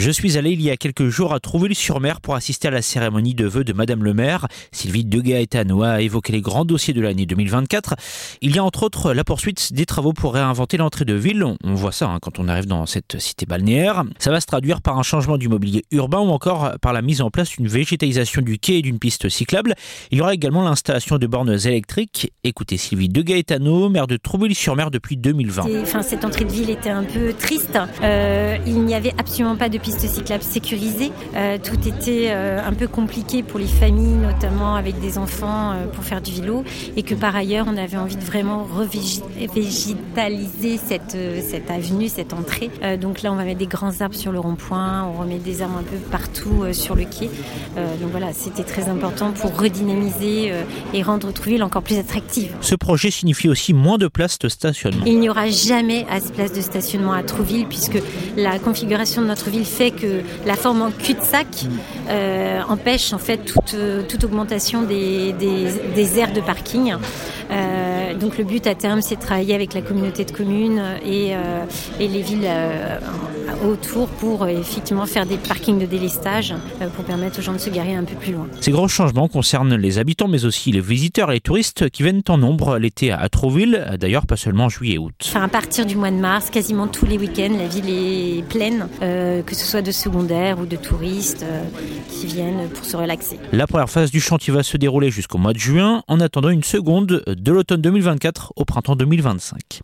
Je suis allé il y a quelques jours à Trouville-sur-Mer pour assister à la cérémonie de vœux de Madame le maire. Sylvie de Gaetano a évoqué les grands dossiers de l'année 2024. Il y a entre autres la poursuite des travaux pour réinventer l'entrée de ville. On voit ça hein, quand on arrive dans cette cité balnéaire. Ça va se traduire par un changement du mobilier urbain ou encore par la mise en place d'une végétalisation du quai et d'une piste cyclable. Il y aura également l'installation de bornes électriques. Écoutez Sylvie de Gaetano, maire de Trouville-sur-Mer depuis 2020. Enfin, cette entrée de ville était un peu triste. Euh, il n'y avait absolument pas de piste cyclable sécurisée. Euh, tout était euh, un peu compliqué pour les familles, notamment avec des enfants euh, pour faire du vélo, et que par ailleurs on avait envie de vraiment revégétaliser cette, cette avenue, cette entrée. donc là on va mettre des grands arbres sur le rond-point, on remet des arbres un peu partout sur le quai. donc voilà, c'était très important pour redynamiser et rendre Trouville encore plus attractive. Ce projet signifie aussi moins de places de stationnement. Il n'y aura jamais assez de places de stationnement à Trouville puisque la configuration de notre ville que la forme en cul-de-sac euh, empêche en fait toute, toute augmentation des, des, aires de parking. Euh, donc le but à terme, c'est de travailler avec la communauté de communes et, euh, et les villes autour pour effectivement faire des parkings de délestage pour permettre aux gens de se garer un peu plus loin. Ces gros changements concernent les habitants mais aussi les visiteurs et les touristes qui viennent en nombre l'été à Trouville, d'ailleurs pas seulement en juillet et août. Enfin, à partir du mois de mars, quasiment tous les week-ends, la ville est pleine, que ce soit de secondaires ou de touristes euh, qui viennent pour se relaxer. La première phase du chantier va se dérouler jusqu'au mois de juin, en attendant une seconde de l'automne 2024 au printemps 2025.